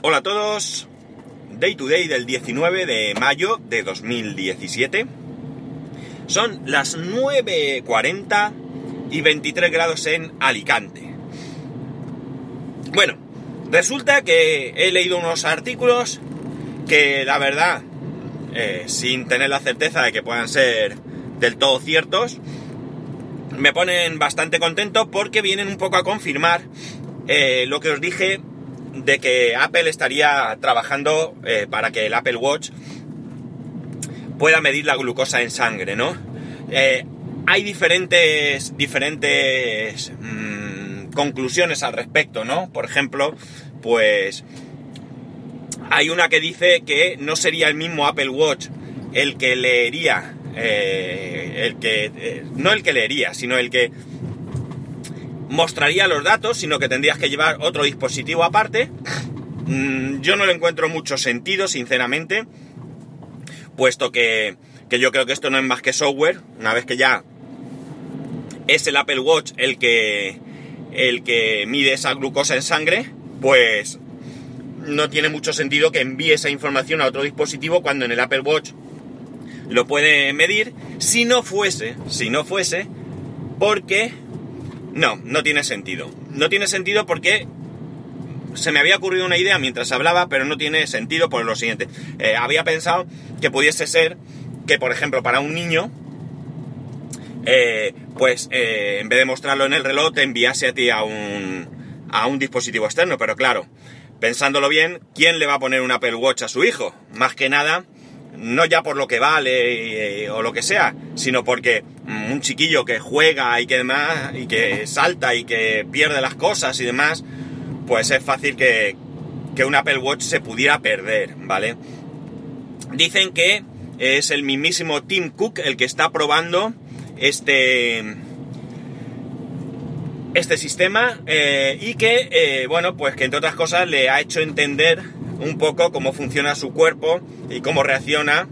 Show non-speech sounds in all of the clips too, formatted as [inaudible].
Hola a todos, Day to Day del 19 de mayo de 2017. Son las 9.40 y 23 grados en Alicante. Bueno, resulta que he leído unos artículos que la verdad, eh, sin tener la certeza de que puedan ser del todo ciertos, me ponen bastante contento porque vienen un poco a confirmar eh, lo que os dije de que Apple estaría trabajando eh, para que el Apple Watch pueda medir la glucosa en sangre, ¿no? Eh, hay diferentes, diferentes mmm, conclusiones al respecto, ¿no? Por ejemplo, pues hay una que dice que no sería el mismo Apple Watch el que leería, eh, el que, no el que leería, sino el que mostraría los datos, sino que tendrías que llevar otro dispositivo aparte. Mm, yo no le encuentro mucho sentido, sinceramente, puesto que, que, yo creo que esto no es más que software. Una vez que ya es el Apple Watch el que, el que mide esa glucosa en sangre, pues no tiene mucho sentido que envíe esa información a otro dispositivo cuando en el Apple Watch lo puede medir. Si no fuese, si no fuese, porque no, no tiene sentido. No tiene sentido porque se me había ocurrido una idea mientras hablaba, pero no tiene sentido por lo siguiente. Eh, había pensado que pudiese ser que, por ejemplo, para un niño, eh, pues eh, en vez de mostrarlo en el reloj, te enviase a ti a un, a un dispositivo externo. Pero claro, pensándolo bien, ¿quién le va a poner un Apple Watch a su hijo? Más que nada, no ya por lo que vale eh, o lo que sea, sino porque mm, un chiquillo que juega y que demás, y que salta y que pierde las cosas y demás, pues es fácil que, que un Apple Watch se pudiera perder, ¿vale? Dicen que es el mismísimo Tim Cook el que está probando este este sistema eh, y que, eh, bueno, pues que entre otras cosas le ha hecho entender un poco cómo funciona su cuerpo y cómo reacciona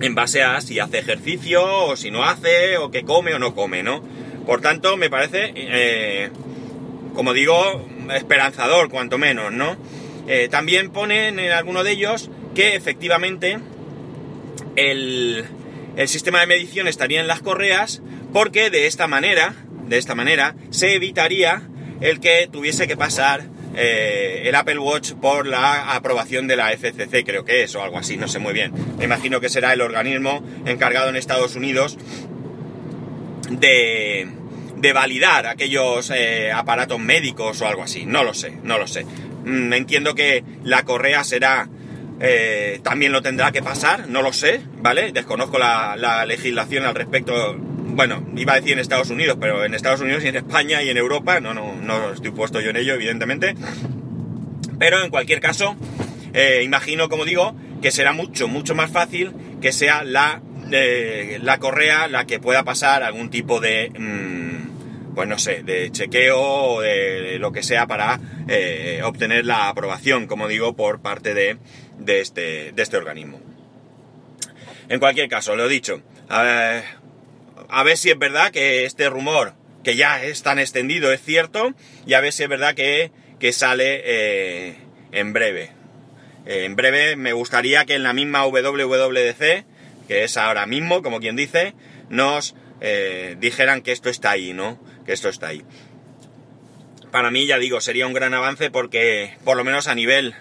en base a si hace ejercicio o si no hace o que come o no come, ¿no? Por tanto, me parece, eh, como digo, esperanzador, cuanto menos, ¿no? Eh, también ponen en alguno de ellos que efectivamente el, el sistema de medición estaría en las correas porque de esta manera, de esta manera, se evitaría el que tuviese que pasar eh, el Apple Watch por la aprobación de la FCC, creo que es, o algo así, no sé muy bien. Me imagino que será el organismo encargado en Estados Unidos de, validar aquellos eh, aparatos médicos o algo así. No lo sé, no lo sé. Mm, entiendo que la correa será... Eh, también lo tendrá que pasar, no lo sé, ¿vale? Desconozco la legislación al respecto bueno, iba a decir en Estados Unidos, pero en Estados Unidos y en España y en Europa, no, no, no estoy puesto yo en ello, evidentemente. Pero en cualquier caso, eh, imagino, como digo, que será mucho, mucho más fácil que sea la, eh, la correa la que pueda pasar algún tipo de, mmm, pues no sé, de chequeo o de lo que sea para eh, obtener la aprobación, como digo, por parte de, de, este, de este organismo. En cualquier caso, lo dicho, si es verdad que este rumor, que ya es tan extendido, es cierto, y a ver si es verdad que, que sale eh, en breve. Eh, en breve me gustaría que en la misma WWDC, que es ahora mismo, como quien dice, nos eh, dijeran que esto está ahí, ¿no? Que esto está ahí. Para mí, ya digo, sería un gran avance porque, por lo menos a nivel,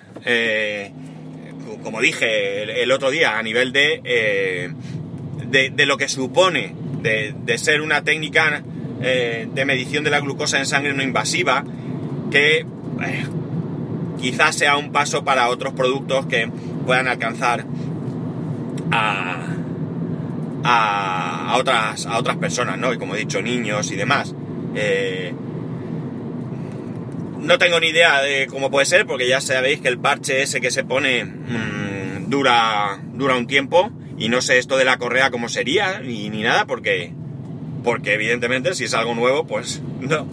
como dije el, otro día, a nivel de, de lo que supone de, ser una técnica eh, de medición de la glucosa en sangre no invasiva que eh, quizás sea un paso para otros productos que puedan alcanzar a, a, otras, a otras personas, ¿no? Y como he dicho, niños y demás. Eh, no tengo ni idea de cómo puede ser, porque ya sabéis que el parche ese que se pone mmm, dura, dura un tiempo y no sé esto de la correa cómo sería, ni, ni nada, porque, porque evidentemente si es algo nuevo, pues [laughs] no.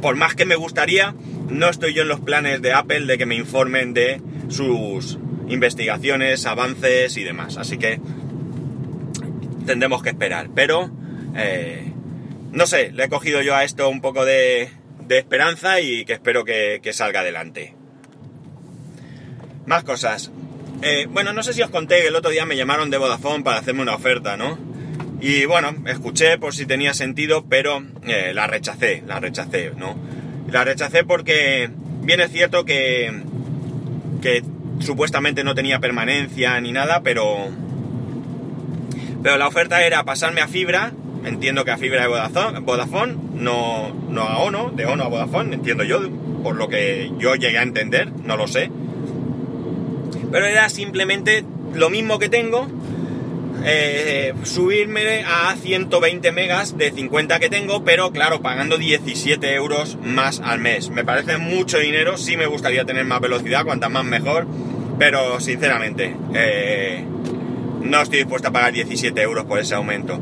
Por más que me gustaría, no estoy yo en los planes de Apple de que me informen de sus investigaciones, avances y demás. Así que tendremos que esperar. Pero, eh, no sé, le he cogido yo a esto un poco de, esperanza y que espero que salga adelante. Más cosas. Eh, bueno, no sé si os conté que el otro día me llamaron de Vodafone para hacerme una oferta, ¿no? Y bueno, escuché por si tenía sentido, pero eh, la rechacé, la rechacé, ¿no? La rechacé porque bien es cierto que, que supuestamente no tenía permanencia ni nada, pero, pero la oferta era pasarme a fibra, entiendo que a fibra de Vodafone, Vodafone no, no a Ono, de Ono a Vodafone, entiendo yo, por lo que yo llegué a entender, no lo sé. Pero era simplemente lo mismo que tengo, eh, subirme a 120 megas de 50 que tengo, pero claro, pagando 17 euros más al mes. Me parece mucho dinero, sí me gustaría tener más velocidad, cuanta más mejor, pero sinceramente, eh, no estoy dispuesto a pagar 17 euros por ese aumento.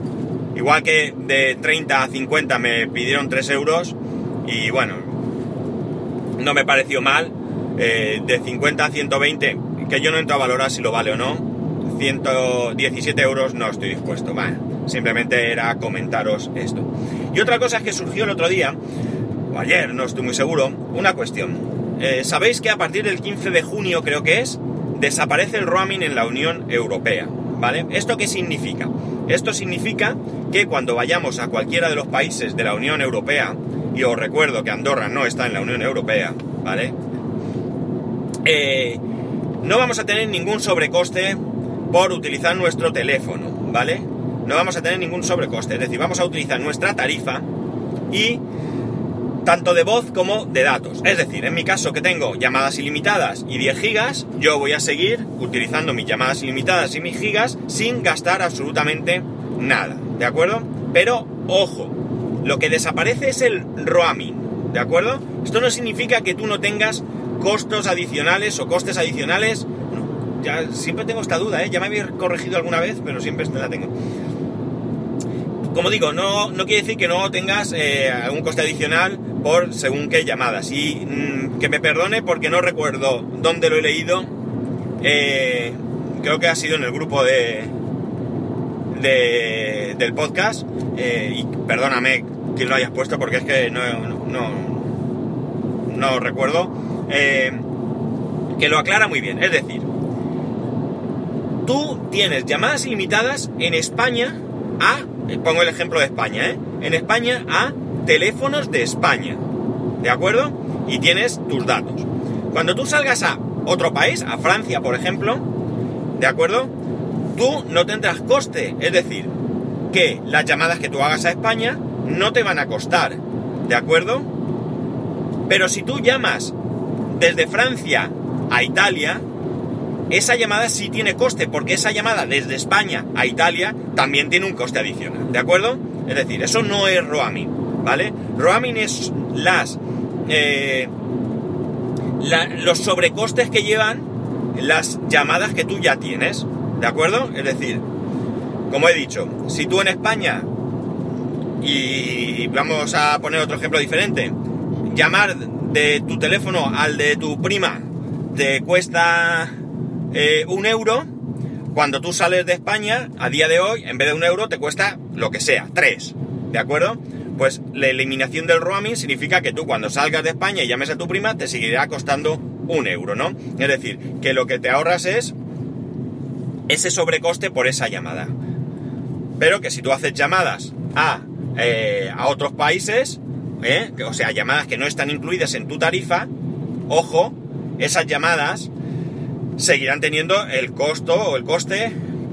Igual que de 30 a 50 me pidieron 3 euros y bueno, no me pareció mal. Eh, de 50 a 120, que yo no entro a valorar si lo vale o no. 117 euros no estoy dispuesto. Bueno, simplemente era comentaros esto. Y otra cosa es que surgió el otro día, o ayer, no estoy muy seguro, una cuestión. Eh, Sabéis que a partir del 15 de junio, creo que es, desaparece el roaming en la Unión Europea. ¿Vale? ¿Esto qué significa? Esto significa que cuando vayamos a cualquiera de los países de la Unión Europea, y os recuerdo que Andorra no está en la Unión Europea, ¿vale? Eh, no vamos a tener ningún sobrecoste por utilizar nuestro teléfono, ¿vale? No vamos a tener ningún sobrecoste, es decir, vamos a utilizar nuestra tarifa y tanto de voz como de datos. Es decir, en mi caso que tengo llamadas ilimitadas y 10 gigas, yo voy a seguir utilizando mis llamadas ilimitadas y mis gigas sin gastar absolutamente nada, ¿de acuerdo? Pero, ojo, lo que desaparece es el roaming, ¿de acuerdo? Esto no significa que tú no tengas costos adicionales o costes adicionales. ya siempre tengo esta duda, ¿eh? Ya me había corregido alguna vez, pero siempre la tengo. Como digo, no, no quiere decir que no tengas eh, algún coste adicional por según qué llamadas. Y mm, que me perdone porque no recuerdo dónde lo he leído. Eh, creo que ha sido en el grupo de, de del podcast. Eh, y perdóname que lo hayas puesto porque es que no, no, no recuerdo. Que lo aclara muy bien. Es decir, tú tienes llamadas ilimitadas en España a pongo el ejemplo de España, ¿eh? En España a teléfonos de España, ¿de acuerdo? Y tienes tus datos. Cuando tú salgas a otro país, a Francia, por ejemplo, ¿de acuerdo? Tú no tendrás coste, es decir, que las llamadas que tú hagas a España no te van a costar, ¿de acuerdo? Pero si tú llamas desde Francia a Italia, esa llamada sí tiene coste, porque esa llamada desde España a Italia también tiene un coste adicional, ¿de acuerdo? Es decir, eso no es roaming, ¿vale? Roaming es las... Eh, los sobrecostes que llevan las llamadas que tú ya tienes, ¿de acuerdo? Es decir, como he dicho, si tú en España, y vamos a poner otro ejemplo diferente, llamar de tu teléfono al de tu prima te cuesta eh, un euro, cuando tú sales de España, a día de hoy, en vez de un euro, te cuesta lo que sea, tres. ¿De acuerdo? Pues la eliminación del roaming significa que tú cuando salgas de España y llames a tu prima, te seguirá costando un euro, ¿no? Es decir, que lo que te ahorras es ese sobrecoste por esa llamada. Pero que si tú haces llamadas a, eh, a otros países, ¿eh? o sea, llamadas que no están incluidas en tu tarifa, ojo, esas llamadas seguirán teniendo el costo o el coste,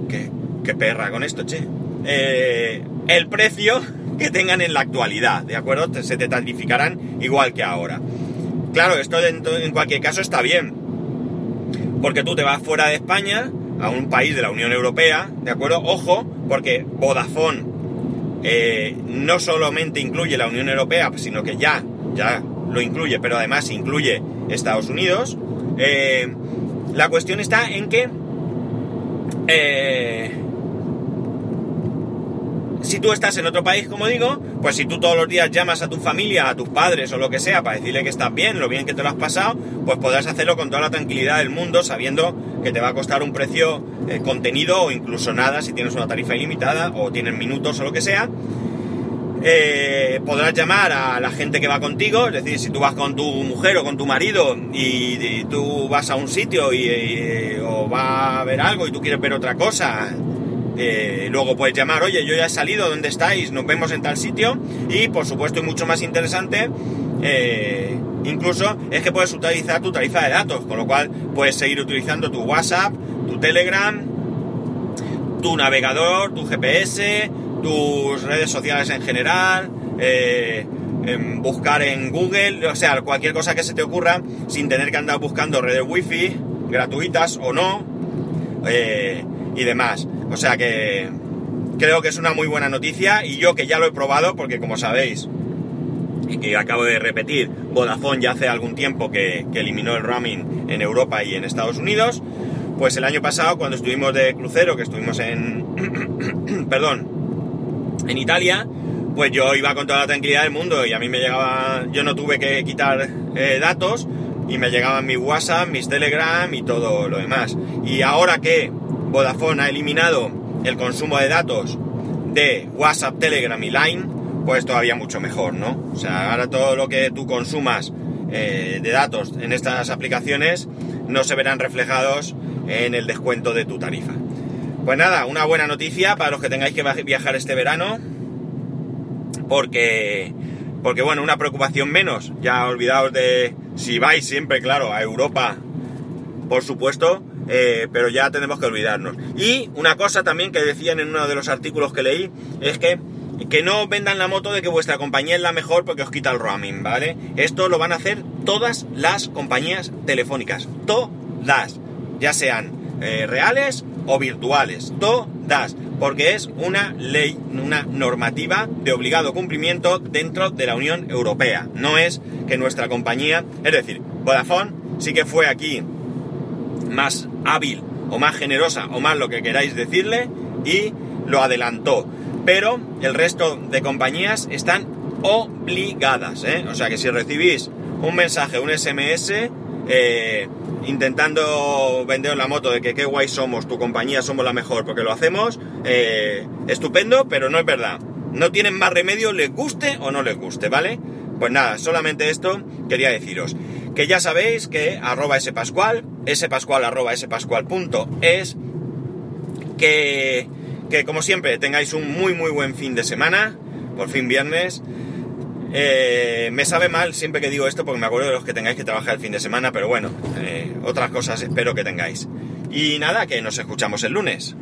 que, perra con esto, che, eh, el precio [laughs] que tengan en la actualidad, ¿de acuerdo? Se te tarificarán igual que ahora. Claro, esto en, cualquier caso está bien, porque tú te vas fuera de España, a un país de la Unión Europea, ¿de acuerdo? Ojo, porque Vodafone eh, no solamente incluye la Unión Europea, sino que ya, ya lo incluye, pero además incluye Estados Unidos. Eh, la cuestión está en que eh, si tú estás en otro país, como digo, pues si tú todos los días llamas a tu familia, a tus padres o lo que sea para decirle que estás bien, lo bien que te lo has pasado, pues podrás hacerlo con toda la tranquilidad del mundo, sabiendo te va a costar un precio eh, contenido o incluso nada si tienes una tarifa ilimitada o tienes minutos o lo que sea. eh, podrás llamar a la gente que va contigo, es decir, si tú vas con tu mujer o con tu marido y, tú vas a un sitio y, o va a ver algo y tú quieres ver otra cosa, eh, luego puedes llamar, oye, yo ya he salido, ¿dónde estáis? Nos vemos en tal sitio y por supuesto y mucho más interesante, eh, incluso es que puedes utilizar tu tarifa de datos, con lo cual puedes seguir utilizando tu WhatsApp, tu Telegram, tu navegador, tu GPS, tus redes sociales en general, eh, buscar en Google, o sea, cualquier cosa que se te ocurra sin tener que andar buscando redes wifi gratuitas o no eh, y demás. O sea que creo que es una muy buena noticia y yo que ya lo he probado porque como sabéis y que acabo de repetir, Vodafone ya hace algún tiempo que, que eliminó el roaming en Europa y en Estados Unidos. Pues el año pasado, cuando estuvimos de crucero, que estuvimos en. [coughs] perdón, en Italia, pues yo iba con toda la tranquilidad del mundo y a mí me llegaba, yo no tuve que quitar eh, datos y me llegaban mi WhatsApp, mis Telegram y todo lo demás. Y ahora que Vodafone ha eliminado el consumo de datos de WhatsApp, Telegram y Line, pues todavía mucho mejor, ¿no? O sea, ahora todo lo que tú consumas eh, de datos en estas aplicaciones no se verán reflejados en el descuento de tu tarifa. Pues nada, una buena noticia para los que tengáis que viajar este verano. Porque, porque bueno, una preocupación menos. Ya olvidaos de si vais siempre, claro, a Europa, por supuesto, eh, pero ya tenemos que olvidarnos. Y una cosa también que decían en uno de los artículos que leí es que que no vendan la moto de que vuestra compañía es la mejor porque os quita el roaming, ¿vale? Esto lo van a hacer todas las compañías telefónicas, todas, ya sean eh, reales o virtuales, todas, porque es una ley, una normativa de obligado cumplimiento dentro de la Unión Europea. No es que nuestra compañía, es decir, Vodafone sí que fue aquí más hábil o más generosa o más lo que queráis decirle y lo adelantó. Pero el resto de compañías están obligadas, ¿eh? o sea que si recibís un mensaje, un SMS, eh, intentando vender la moto de que qué guay somos, tu compañía somos la mejor porque lo hacemos, eh, estupendo, pero no es verdad. No tienen más remedio, les guste o no les guste, ¿vale? Pues nada, solamente esto quería deciros. Que ya sabéis que arroba spascual, spascual arroba spascual.es, que, que como siempre tengáis un muy muy buen fin de semana, por fin viernes, eh, me sabe mal siempre que digo esto porque me acuerdo de los que tengáis que trabajar el fin de semana, pero bueno, eh, otras cosas espero que tengáis. Y nada, que nos escuchamos el lunes.